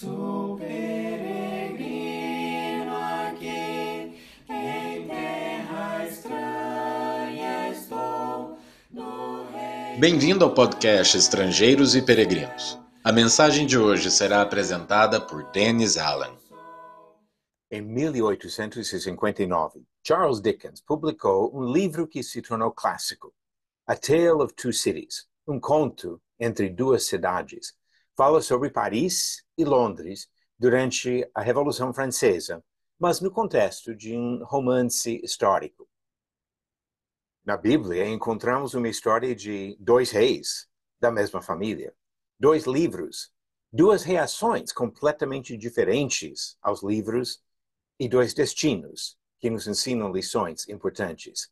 Sou peregrino aqui, em terra estranha estou. Bem-vindo ao podcast Estrangeiros e Peregrinos. A mensagem de hoje será apresentada por Dennis Allen. Em 1859, Charles Dickens publicou um livro que se tornou clássico, A Tale of Two Cities, um conto entre duas cidades. Fala sobre Paris e Londres durante a Revolução Francesa, mas no contexto de um romance histórico. Na Bíblia, encontramos uma história de dois reis da mesma família, dois livros, duas reações completamente diferentes aos livros e dois destinos que nos ensinam lições importantes.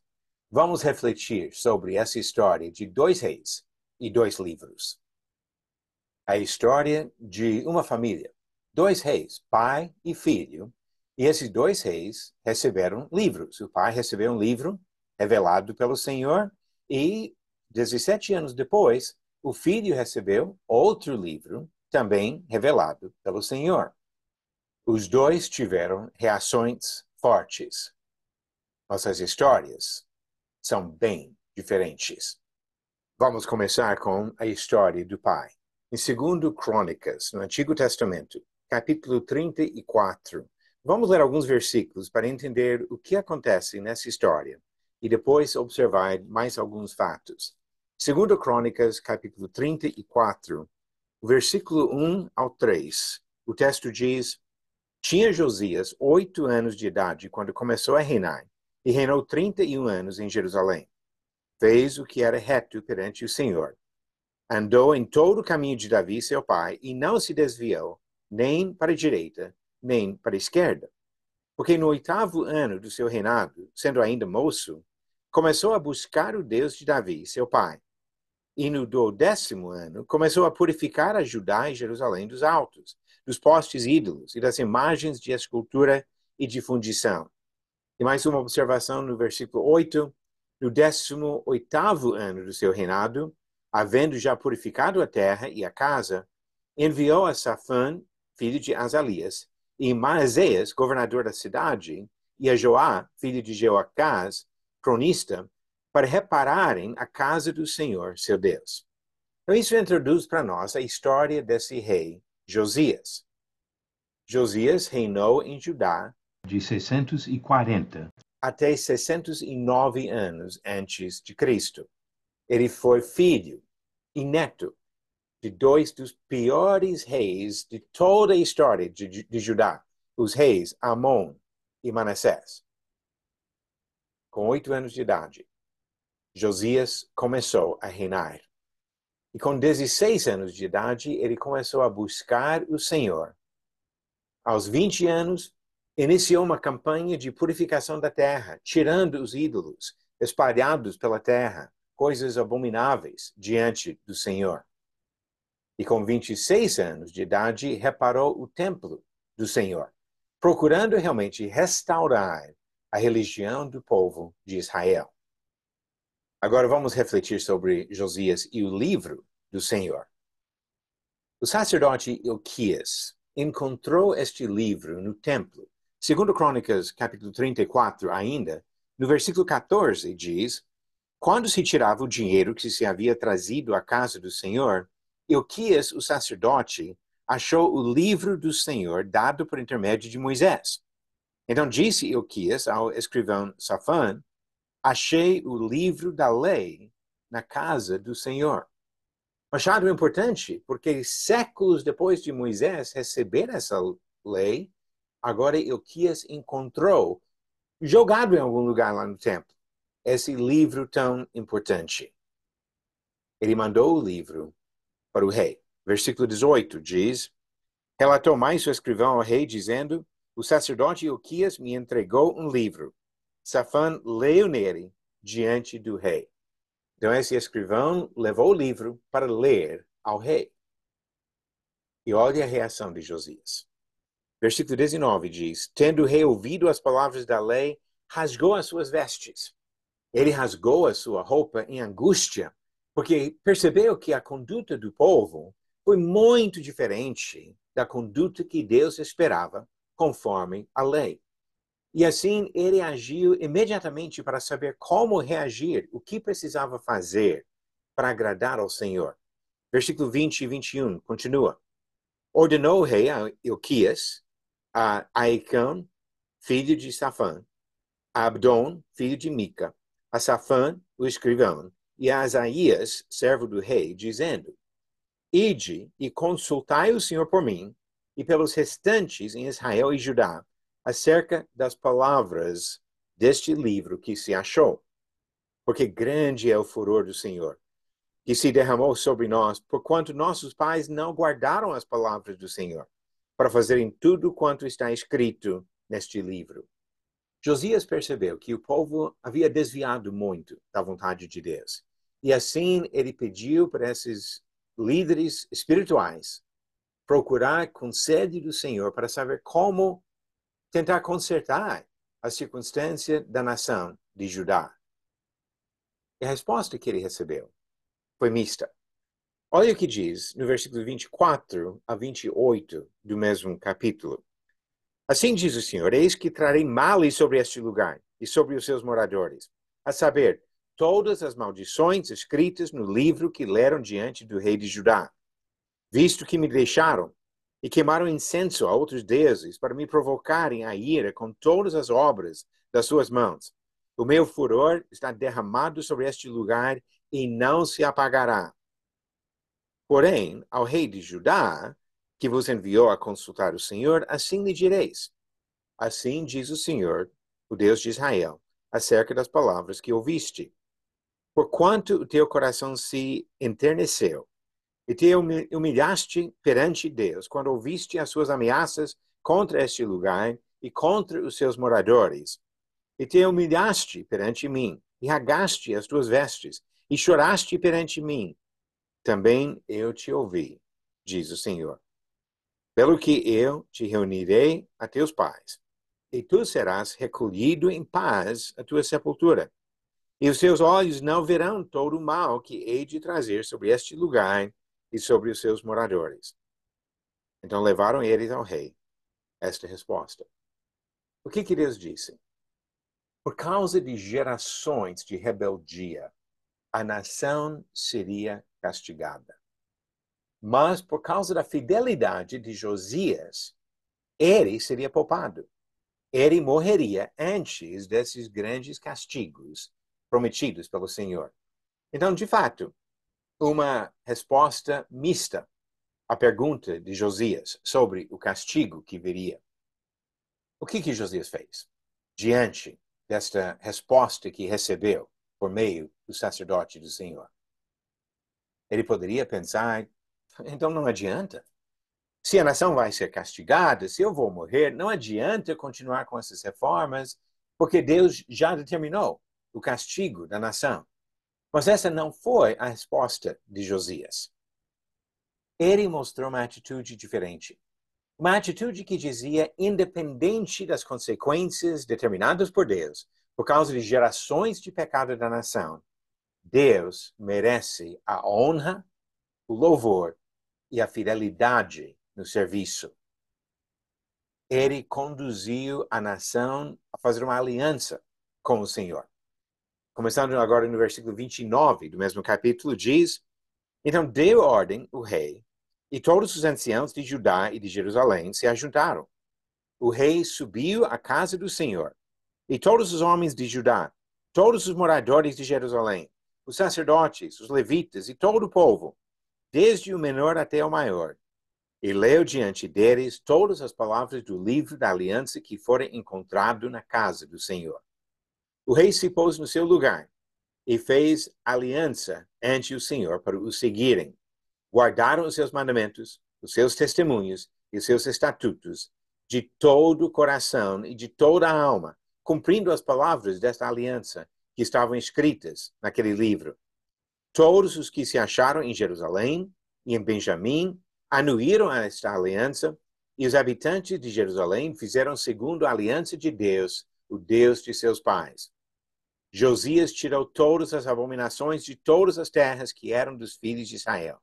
Vamos refletir sobre essa história de dois reis e dois livros. A história de uma família, dois reis, pai e filho, e esses dois reis receberam livros. O pai recebeu um livro revelado pelo Senhor e 17 anos depois, o filho recebeu outro livro também revelado pelo Senhor. Os dois tiveram reações fortes. Nossas histórias são bem diferentes. Vamos começar com a história do pai. Em 2 Crônicas, no Antigo Testamento, capítulo 34, vamos ler alguns versículos para entender o que acontece nessa história e depois observar mais alguns fatos. 2 Crônicas, capítulo 34, versículo 1 ao 3, o texto diz: tinha Josias oito anos de idade quando começou a reinar, e reinou trinta e um anos em Jerusalém. Fez o que era reto perante o Senhor. Andou em todo o caminho de Davi, seu pai, e não se desviou, nem para a direita, nem para a esquerda. Porque no oitavo ano do seu reinado, sendo ainda moço, começou a buscar o Deus de Davi, seu pai. E no do décimo ano, começou a purificar a Judá e Jerusalém dos altos, dos postes ídolos e das imagens de escultura e de fundição. E mais uma observação no versículo 8. No 18 ano do seu reinado, havendo já purificado a terra e a casa, enviou a Safã, filho de Azalias, e Maazéas, governador da cidade, e a Joá, filho de Jeoacás, cronista, para repararem a casa do Senhor, seu Deus. Então, isso introduz para nós a história desse rei Josias. Josias reinou em Judá de 640 até 609 anos antes de Cristo. Ele foi filho e neto de dois dos piores reis de toda a história de, de Judá, os reis Amon e Manassés. Com oito anos de idade, Josias começou a reinar. E com 16 anos de idade, ele começou a buscar o Senhor. Aos 20 anos, iniciou uma campanha de purificação da terra, tirando os ídolos espalhados pela terra, coisas abomináveis diante do Senhor. E com 26 anos de idade, reparou o templo do Senhor, procurando realmente restaurar a religião do povo de Israel. Agora vamos refletir sobre Josias e o livro do Senhor. O sacerdote Ilquias encontrou este livro no templo. Segundo Crônicas, capítulo 34, ainda, no versículo 14, diz: Quando se tirava o dinheiro que se havia trazido à casa do Senhor, Ilquias, o sacerdote, achou o livro do Senhor dado por intermédio de Moisés. Então disse Ilquias ao escrivão Safã: achei o livro da lei na casa do Senhor. Achado importante, porque séculos depois de Moisés receber essa lei, agora Ilquias encontrou, jogado em algum lugar lá no templo, esse livro tão importante. Ele mandou o livro para o rei. Versículo 18 diz: Relatou mais o escrivão ao rei, dizendo: O sacerdote Ilquias me entregou um livro Safã leu nele diante do rei. Então, esse escrivão levou o livro para ler ao rei. E olha a reação de Josias. Versículo 19 diz: Tendo rei ouvido as palavras da lei, rasgou as suas vestes. Ele rasgou a sua roupa em angústia, porque percebeu que a conduta do povo foi muito diferente da conduta que Deus esperava, conforme a lei. E assim ele agiu imediatamente para saber como reagir, o que precisava fazer para agradar ao Senhor. Versículo 20 e 21 continua. Ordenou o rei a Ilquias, a Aicão, filho de Safã, a Abdon, filho de Mica, a Safã, o escrivão, e a Asaías, servo do rei, dizendo: Ide e consultai o Senhor por mim e pelos restantes em Israel e Judá, acerca das palavras deste livro que se achou. Porque grande é o furor do Senhor, que se derramou sobre nós, porquanto nossos pais não guardaram as palavras do Senhor, para fazerem tudo quanto está escrito neste livro. Josias percebeu que o povo havia desviado muito da vontade de Deus. E assim ele pediu para esses líderes espirituais procurar conselho do Senhor para saber como tentar consertar a circunstância da nação de Judá. E a resposta que ele recebeu foi mista. Olha o que diz no versículo 24 a 28 do mesmo capítulo. Assim diz o Senhor: Eis que trarei males sobre este lugar e sobre os seus moradores, a saber, todas as maldições escritas no livro que leram diante do rei de Judá, visto que me deixaram e queimaram incenso a outros deuses para me provocarem a ira com todas as obras das suas mãos. O meu furor está derramado sobre este lugar e não se apagará. Porém, ao rei de Judá, que vos enviou a consultar o Senhor, assim lhe direis: Assim diz o Senhor, o Deus de Israel, acerca das palavras que ouviste. Porquanto o teu coração se enterneceu e te humilhaste perante Deus quando ouviste as suas ameaças contra este lugar e contra os seus moradores. E te humilhaste perante mim, e ragaste as tuas vestes, e choraste perante mim. Também eu te ouvi, diz o Senhor. Pelo que eu te reunirei a teus pais, e tu serás recolhido em paz à tua sepultura. E os teus olhos não verão todo o mal que hei de trazer sobre este lugar e sobre os seus moradores. Então levaram eles ao rei esta resposta. O que, que Deus disse? Por causa de gerações de rebeldia, a nação seria castigada. Mas por causa da fidelidade de Josias, ele seria poupado. Ele morreria antes desses grandes castigos prometidos pelo Senhor. Então, de fato, uma resposta mista à pergunta de Josias sobre o castigo que viria. O que, que Josias fez diante desta resposta que recebeu por meio do sacerdote do Senhor? Ele poderia pensar, então não adianta. Se a nação vai ser castigada, se eu vou morrer, não adianta continuar com essas reformas, porque Deus já determinou o castigo da nação. Mas essa não foi a resposta de Josias. Ele mostrou uma atitude diferente. Uma atitude que dizia, independente das consequências determinadas por Deus, por causa de gerações de pecado da nação, Deus merece a honra, o louvor e a fidelidade no serviço. Ele conduziu a nação a fazer uma aliança com o Senhor começando agora no versículo 29 do mesmo capítulo, diz: Então deu ordem o rei, e todos os anciãos de Judá e de Jerusalém se ajuntaram. O rei subiu à casa do Senhor, e todos os homens de Judá, todos os moradores de Jerusalém, os sacerdotes, os levitas e todo o povo, desde o menor até o maior, e leu diante deles todas as palavras do livro da aliança que fora encontrado na casa do Senhor. O rei se pôs no seu lugar e fez aliança ante o Senhor para o seguirem. Guardaram os seus mandamentos, os seus testemunhos e os seus estatutos de todo o coração e de toda a alma, cumprindo as palavras desta aliança que estavam escritas naquele livro. Todos os que se acharam em Jerusalém e em Benjamim anuíram esta aliança, e os habitantes de Jerusalém fizeram segundo a aliança de Deus, o Deus de seus pais. Josias tirou todas as abominações de todas as terras que eram dos filhos de Israel,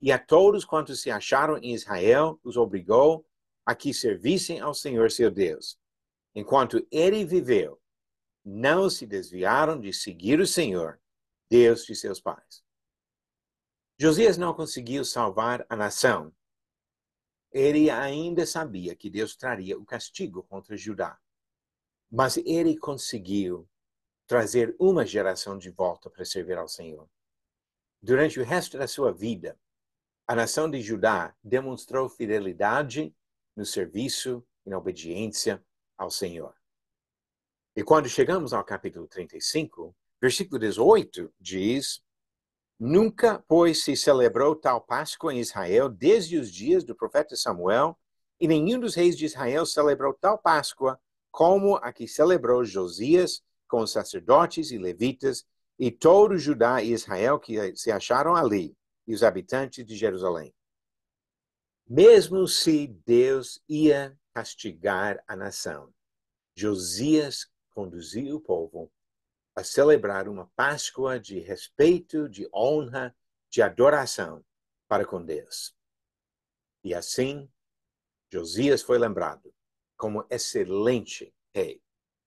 e a todos quantos se acharam em Israel os obrigou a que servissem ao Senhor seu Deus. Enquanto ele viveu, não se desviaram de seguir o Senhor, Deus de seus pais. Josias não conseguiu salvar a nação. Ele ainda sabia que Deus traria o castigo contra Judá. Mas ele conseguiu trazer uma geração de volta para servir ao Senhor. Durante o resto da sua vida, a nação de Judá demonstrou fidelidade no serviço e na obediência ao Senhor. E quando chegamos ao capítulo 35, versículo 18 diz: Nunca, pois, se celebrou tal Páscoa em Israel desde os dias do profeta Samuel, e nenhum dos reis de Israel celebrou tal Páscoa como a que celebrou Josias com os sacerdotes e levitas e todo Judá e Israel que se acharam ali e os habitantes de Jerusalém. Mesmo se Deus ia castigar a nação, Josias conduziu o povo a celebrar uma Páscoa de respeito, de honra, de adoração para com Deus. E assim, Josias foi lembrado como excelente rei.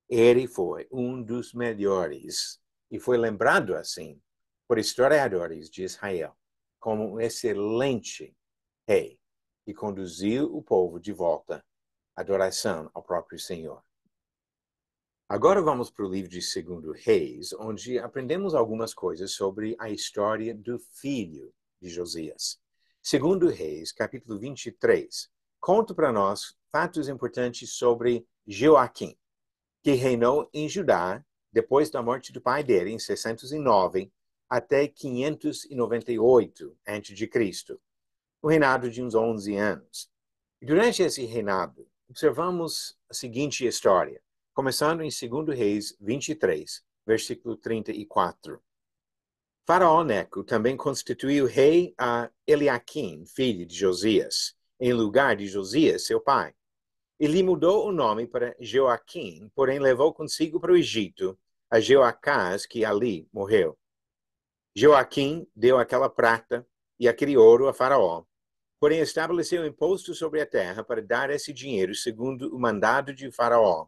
Ele foi um dos melhores e foi lembrado assim por historiadores de Israel como um excelente rei que conduziu o povo de volta à adoração ao próprio Senhor. Agora vamos para o livro de Segundo Reis, onde aprendemos algumas coisas sobre a história do filho de Josias. Segundo Reis, capítulo 23, conta para nós fatos importantes sobre Joaquim, que reinou em Judá depois da morte do pai dele, em 609, até 598 a.C., o reinado de uns 11 anos. Durante esse reinado, observamos a seguinte história, começando em 2 Reis 23, versículo 34. Faraó Neco também constituiu rei a Eliaquim, filho de Josias, em lugar de Josias, seu pai. E lhe mudou o nome para Joaquim, porém levou consigo para o Egito a Jeoacás, que ali morreu. Joaquim deu aquela prata e aquele ouro a Faraó, porém estabeleceu imposto sobre a terra para dar esse dinheiro segundo o mandado de Faraó.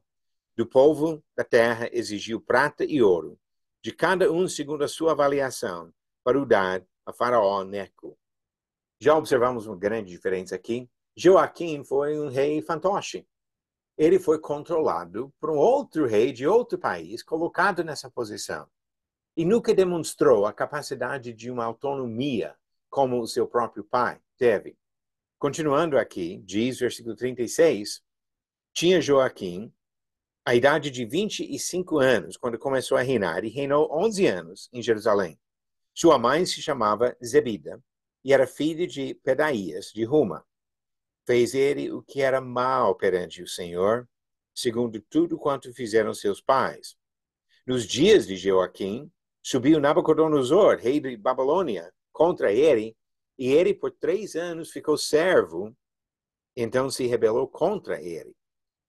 Do povo da terra exigiu prata e ouro, de cada um segundo a sua avaliação, para o dar a Faraó Neco. Já observamos uma grande diferença aqui. Joaquim foi um rei fantoche. Ele foi controlado por um outro rei de outro país, colocado nessa posição e nunca demonstrou a capacidade de uma autonomia como o seu próprio pai teve. Continuando aqui, diz versículo 36, tinha Joaquim a idade de 25 anos quando começou a reinar e reinou 11 anos em Jerusalém. Sua mãe se chamava Zebida e era filha de Pedaías, de Ruma. Fez ele o que era mal perante o Senhor, segundo tudo quanto fizeram seus pais. Nos dias de Joaquim, Subiu Nabucodonosor, rei de Babilônia, contra ele, e ele por três anos ficou servo, então se rebelou contra ele.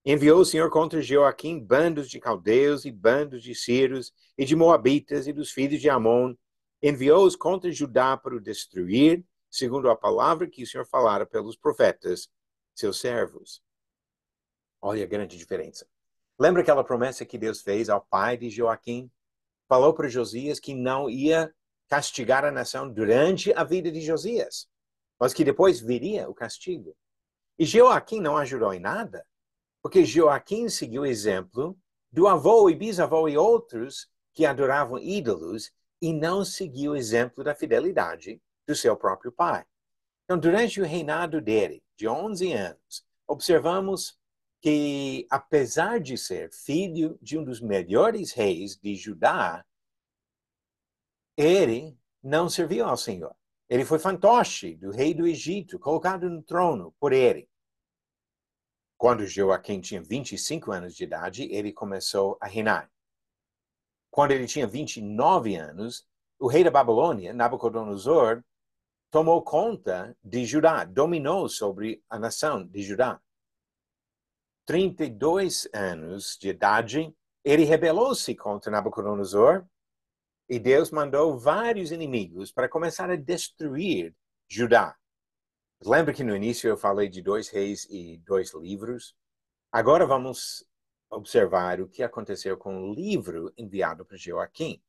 Enviou o Senhor contra Joaquim bandos de caldeus e bandos de sírios e de moabitas e dos filhos de Amon. Enviou-os contra Judá para o destruir, segundo a palavra que o Senhor falara pelos profetas, seus servos. Olha a grande diferença. Lembra aquela promessa que Deus fez ao pai de Joaquim? falou para Josias que não ia castigar a nação durante a vida de Josias, mas que depois viria o castigo. E Joaquim não ajudou em nada, porque Joaquim seguiu o exemplo do avô e bisavô e outros que adoravam ídolos e não seguiu o exemplo da fidelidade do seu próprio pai. Então, durante o reinado dele, de 11 anos, observamos que, apesar de ser filho de um dos melhores reis de Judá, ele não serviu ao Senhor. Ele foi fantoche do rei do Egito, colocado no trono por ele. Quando Joaquim tinha 25 anos de idade, ele começou a reinar. Quando ele tinha 29 anos, o rei da Babilônia, Nabucodonosor, tomou conta de Judá, dominou sobre a nação de Judá. 32 anos de idade, ele rebelou-se contra Nabucodonosor e Deus mandou vários inimigos para começar a destruir Judá. Lembra que no início eu falei de dois reis e dois livros? Agora vamos observar o que aconteceu com o livro enviado para Joaquim.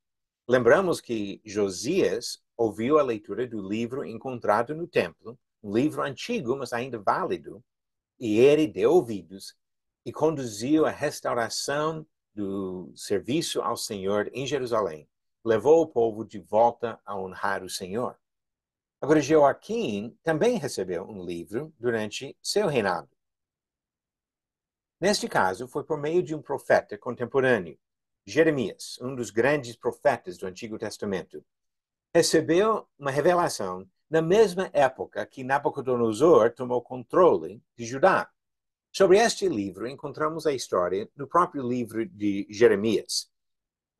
Lembramos que Josias ouviu a leitura do livro encontrado no templo, um livro antigo, mas ainda válido, e ele deu ouvidos e conduziu a restauração do serviço ao Senhor em Jerusalém. Levou o povo de volta a honrar o Senhor. Agora, Joaquim também recebeu um livro durante seu reinado. Neste caso, foi por meio de um profeta contemporâneo, Jeremias, um dos grandes profetas do Antigo Testamento. Recebeu uma revelação na mesma época que Nabucodonosor tomou controle de Judá. Sobre este livro, encontramos a história no próprio livro de Jeremias.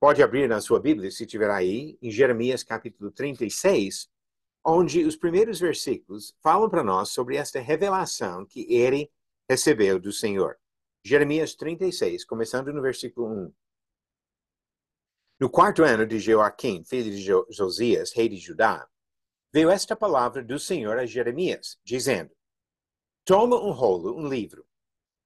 Pode abrir na sua Bíblia, se tiver aí, em Jeremias capítulo 36, onde os primeiros versículos falam para nós sobre esta revelação que ele recebeu do Senhor. Jeremias 36, começando no versículo 1. No quarto ano de Joaquim, filho de Josias, rei de Judá, veio esta palavra do Senhor a Jeremias, dizendo: Toma um rolo, um livro,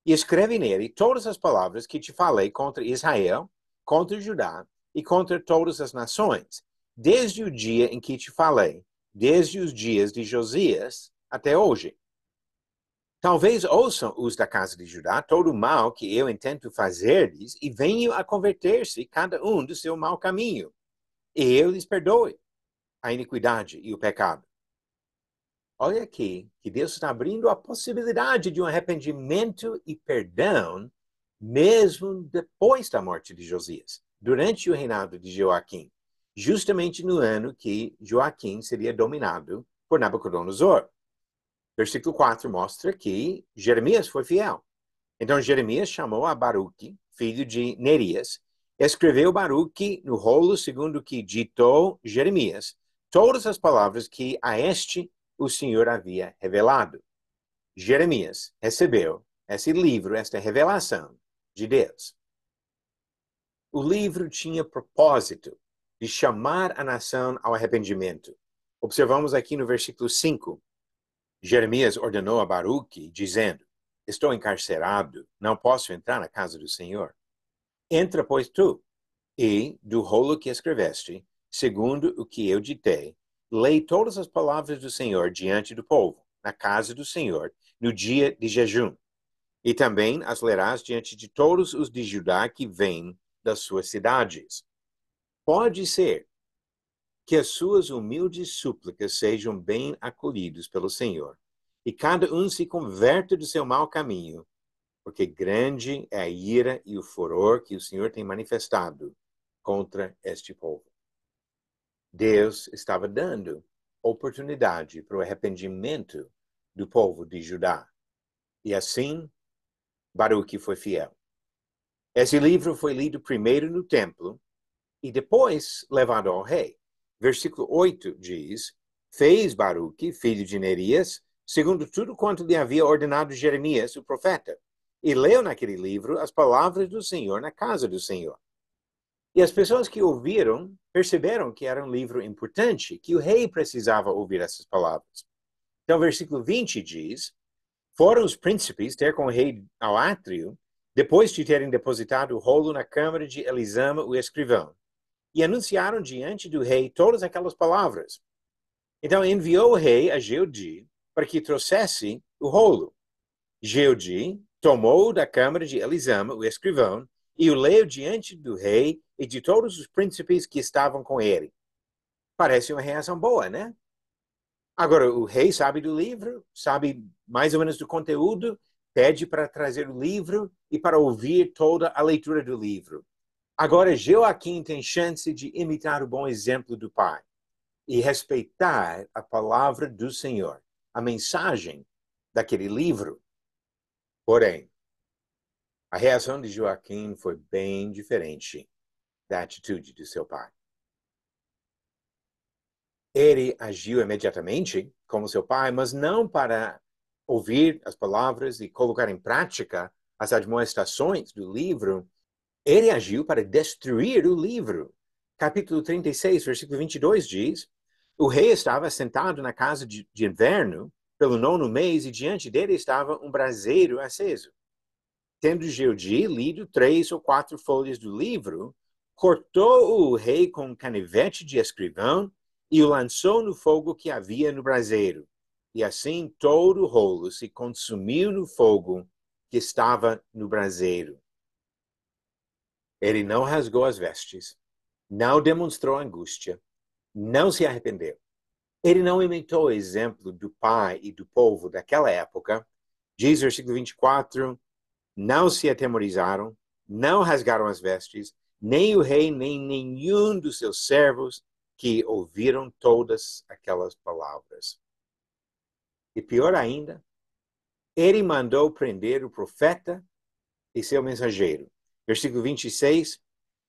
e escreve nele todas as palavras que te falei contra Israel, contra Judá e contra todas as nações, desde o dia em que te falei, desde os dias de Josias até hoje. Talvez ouçam os da casa de Judá todo o mal que eu intento fazer-lhes e venham a converter-se cada um do seu mau caminho, e eu lhes perdoe a iniquidade e o pecado. Olha aqui que Deus está abrindo a possibilidade de um arrependimento e perdão, mesmo depois da morte de Josias, durante o reinado de Joaquim, justamente no ano que Joaquim seria dominado por Nabucodonosor. Versículo 4 mostra que Jeremias foi fiel. Então Jeremias chamou a Baruque, filho de Nerias, escreveu Baruque no rolo segundo que ditou Jeremias todas as palavras que a este o Senhor havia revelado. Jeremias recebeu esse livro, esta revelação de Deus. O livro tinha propósito de chamar a nação ao arrependimento. Observamos aqui no versículo 5 Jeremias ordenou a Baruque, dizendo: Estou encarcerado, não posso entrar na casa do Senhor. Entra, pois, tu, e, do rolo que escreveste, segundo o que eu ditei, lei todas as palavras do Senhor diante do povo, na casa do Senhor, no dia de jejum. E também as lerás diante de todos os de Judá que vêm das suas cidades. Pode ser que as suas humildes súplicas sejam bem acolhidas pelo Senhor, e cada um se converta do seu mau caminho, porque grande é a ira e o furor que o Senhor tem manifestado contra este povo. Deus estava dando oportunidade para o arrependimento do povo de Judá. E assim, Baruque foi fiel. Esse livro foi lido primeiro no templo e depois levado ao rei. Versículo 8 diz: Fez Baruque, filho de Nerias, segundo tudo quanto lhe havia ordenado Jeremias, o profeta, e leu naquele livro as palavras do Senhor na casa do Senhor. E as pessoas que ouviram perceberam que era um livro importante, que o rei precisava ouvir essas palavras. Então, versículo 20 diz: Foram os príncipes ter com o rei ao átrio, depois de terem depositado o rolo na câmara de Elisama, o escrivão e anunciaram diante do rei todas aquelas palavras. Então enviou o rei a Geudi para que trouxesse o rolo. Geudi tomou da câmara de Elisama o escrivão e o leu diante do rei e de todos os príncipes que estavam com ele. Parece uma reação boa, né? Agora, o rei sabe do livro, sabe mais ou menos do conteúdo, pede para trazer o livro e para ouvir toda a leitura do livro. Agora, Joaquim tem chance de imitar o bom exemplo do pai e respeitar a palavra do Senhor, a mensagem daquele livro. Porém, a reação de Joaquim foi bem diferente da atitude de seu pai. Ele agiu imediatamente como seu pai, mas não para ouvir as palavras e colocar em prática as admoestações do livro ele agiu para destruir o livro. Capítulo 36, versículo 22 diz: O rei estava sentado na casa de, de inverno pelo nono mês e diante dele estava um braseiro aceso. Tendo Geodi lido três ou quatro folhas do livro, cortou o rei com um canivete de escrivão e o lançou no fogo que havia no braseiro. E assim todo o rolo se consumiu no fogo que estava no braseiro. Ele não rasgou as vestes, não demonstrou angústia, não se arrependeu. Ele não imitou o exemplo do pai e do povo daquela época. Diz o versículo 24: não se atemorizaram, não rasgaram as vestes, nem o rei, nem nenhum dos seus servos que ouviram todas aquelas palavras. E pior ainda, ele mandou prender o profeta e seu mensageiro. Versículo 26.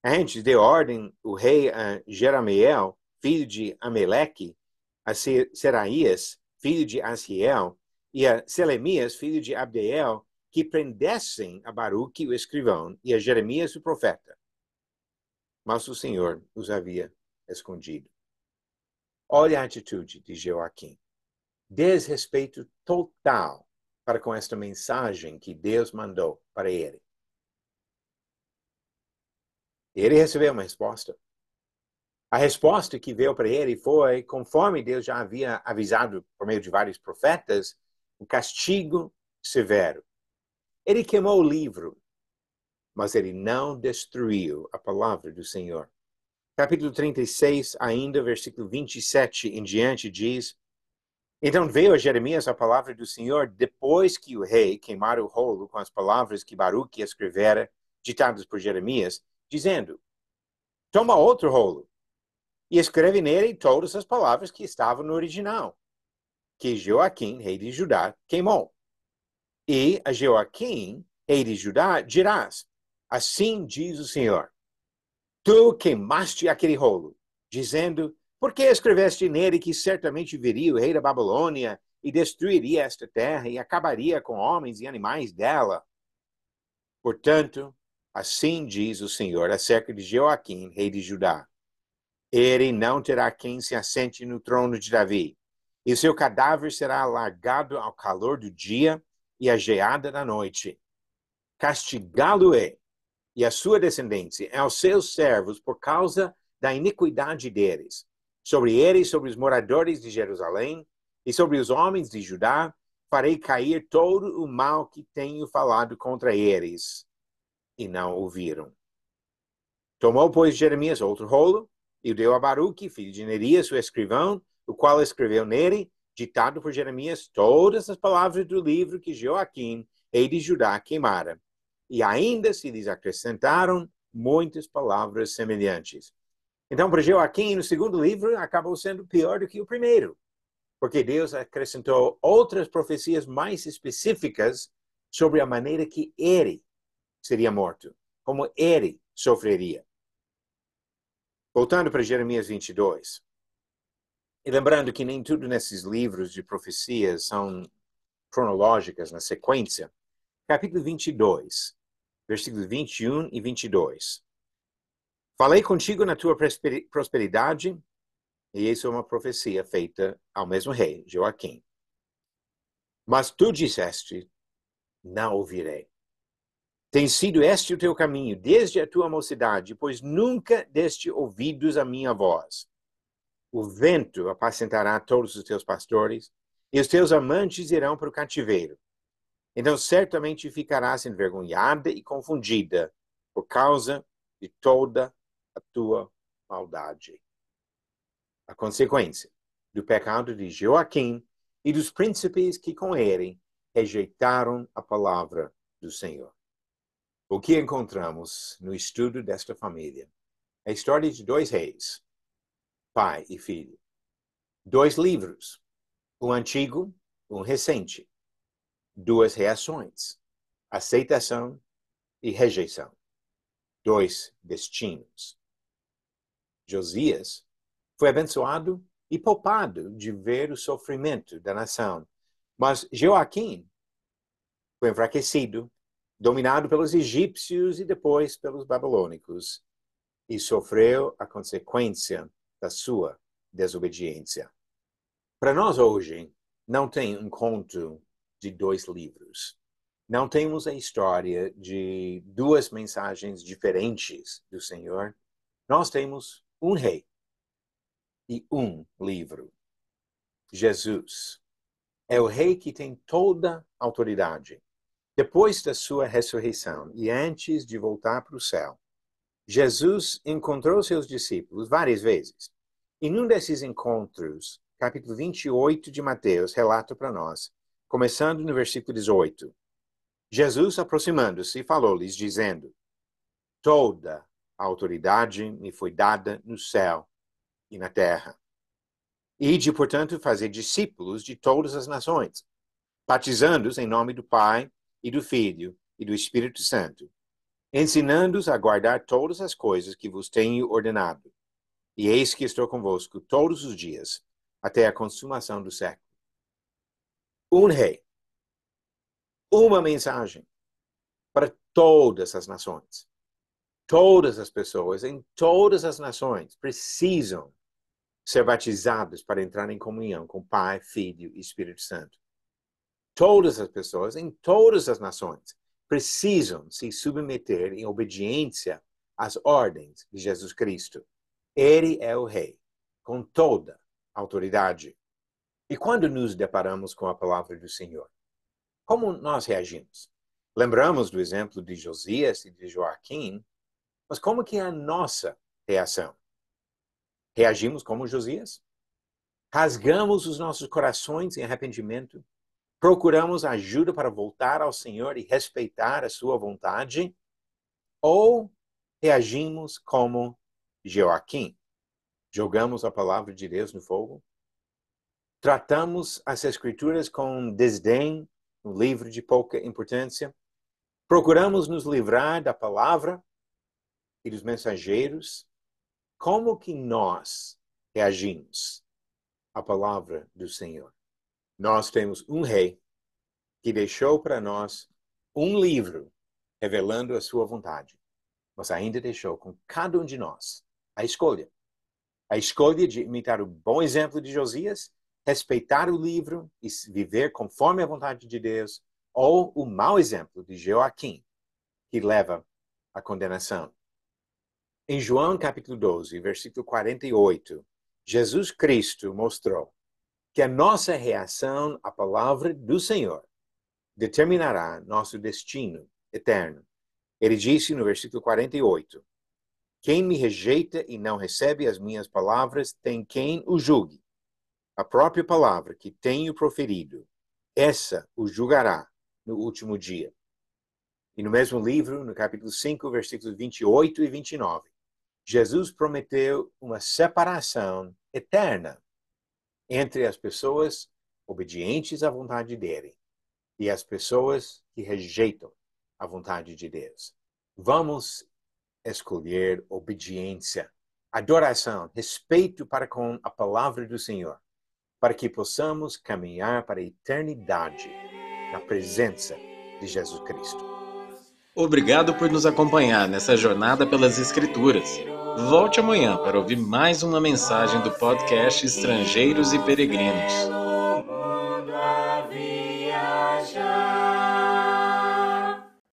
Antes deu ordem o rei a Jeramiel, filho de Ameleque, a Seraías, filho de Asiel, e a Selemias, filho de Abdeel, que prendessem a Baruque, o escrivão, e a Jeremias, o profeta. Mas o Senhor os havia escondido. Olha a atitude de Joaquim. Desrespeito total para com esta mensagem que Deus mandou para ele. Ele recebeu uma resposta. A resposta que veio para ele foi, conforme Deus já havia avisado por meio de vários profetas, um castigo severo. Ele queimou o livro, mas ele não destruiu a palavra do Senhor. Capítulo 36, ainda, versículo 27 em diante, diz: Então veio a Jeremias a palavra do Senhor depois que o rei queimara o rolo com as palavras que Baruque escrevera, ditadas por Jeremias, dizendo: Toma outro rolo e escreve nele todas as palavras que estavam no original, que Joaquim, rei de Judá, queimou. E a Joaquim, rei de Judá, dirás: Assim diz o Senhor: Tu queimaste aquele rolo, dizendo: Por que escreveste nele que certamente viria o rei da Babilônia e destruiria esta terra e acabaria com homens e animais dela? Portanto, assim diz o Senhor acerca de Joaquim, rei de Judá: Ele não terá quem se assente no trono de Davi, e seu cadáver será largado ao calor do dia e a geada da noite. Castigá-lo-é e a sua descendência aos seus servos por causa da iniquidade deles. Sobre eles, sobre os moradores de Jerusalém e sobre os homens de Judá, farei cair todo o mal que tenho falado contra eles. E não ouviram. Tomou, pois, Jeremias outro rolo e o deu a Baruque, filho de Nerias, o escrivão, o qual escreveu nele ditado por Jeremias todas as palavras do livro que Joaquim, rei de Judá, queimara. E ainda se lhes acrescentaram muitas palavras semelhantes. Então, para Joaquim, no segundo livro, acabou sendo pior do que o primeiro, porque Deus acrescentou outras profecias mais específicas sobre a maneira que ele seria morto, como ele sofreria. Voltando para Jeremias 22. E lembrando que nem tudo nesses livros de profecias são cronológicas na sequência. Capítulo 22, versículos 21 e 22. Falei contigo na tua prosperidade, e isso é uma profecia feita ao mesmo rei, Joaquim. Mas tu disseste, não ouvirei. Tem sido este o teu caminho desde a tua mocidade, pois nunca deste ouvidos a minha voz. O vento apacentará todos os teus pastores, e os teus amantes irão para o cativeiro. Então certamente ficarás envergonhada e confundida por causa de toda a tua maldade. A consequência do pecado de Joaquim e dos príncipes que com ele rejeitaram a palavra do Senhor. O que encontramos no estudo desta família? É a história de dois reis, pai e filho. Dois livros, um antigo, um recente. Duas reações, aceitação e rejeição. Dois destinos. Josias foi abençoado e poupado de ver o sofrimento da nação, mas Joaquim foi enfraquecido, dominado pelos egípcios e depois pelos babilônicos, e sofreu a consequência da sua desobediência. Para nós hoje, não tem um conto de dois livros. Não temos a história de duas mensagens diferentes do Senhor. Nós temos um rei e um livro. Jesus é o rei que tem toda a autoridade. Depois da sua ressurreição e antes de voltar para o céu, Jesus encontrou seus discípulos várias vezes. E num desses encontros, capítulo 28 de Mateus relata para nós, começando no versículo 18. Jesus, aproximando-se, falou-lhes, dizendo: Toda a autoridade me foi dada no céu e na terra. E de, portanto, fazer discípulos de todas as nações, batizando-os em nome do Pai e do Filho e do Espírito Santo, ensinando-os a guardar todas as coisas que vos tenho ordenado. E eis que estou convosco todos os dias, até a consumação do século. Um rei, uma mensagem para todas as nações. Todas as pessoas em todas as nações precisam ser batizados para entrar em comunhão com Pai, Filho e Espírito Santo. Todas as pessoas em todas as nações precisam se submeter em obediência às ordens de Jesus Cristo. Ele é o Rei, com toda autoridade. E quando nos deparamos com a palavra do Senhor, como nós reagimos? Lembramos do exemplo de Josias e de Joaquim, mas como que é a nossa reação? Reagimos como Josias? Rasgamos os nossos corações em arrependimento? Procuramos ajuda para voltar ao Senhor e respeitar a sua vontade? Ou reagimos como Joaquim? Jogamos a palavra de Deus no fogo? Tratamos as Escrituras com desdém, um livro de pouca importância? Procuramos nos livrar da palavra e dos mensageiros? Como que nós reagimos à palavra do Senhor? Nós temos um rei que deixou para nós um livro revelando a sua vontade, mas ainda deixou com cada um de nós a escolha a escolha de imitar o bom exemplo de Josias, respeitar o livro e viver conforme a vontade de Deus, ou o mau exemplo de Joaquim, que leva à condenação. Em João capítulo 12, versículo 48, Jesus Cristo mostrou que a nossa reação à palavra do Senhor determinará nosso destino eterno. Ele disse no versículo 48: quem me rejeita e não recebe as minhas palavras tem quem o julgue. A própria palavra que tenho proferido, essa o julgará no último dia. E no mesmo livro, no capítulo 5, versículos 28 e 29, Jesus prometeu uma separação eterna entre as pessoas obedientes à vontade dele e as pessoas que rejeitam a vontade de Deus. Vamos escolher obediência, adoração, respeito para com a palavra do Senhor, para que possamos caminhar para a eternidade na presença de Jesus Cristo. Obrigado por nos acompanhar nessa jornada pelas Escrituras. Volte amanhã para ouvir mais uma mensagem do podcast Estrangeiros e Peregrinos.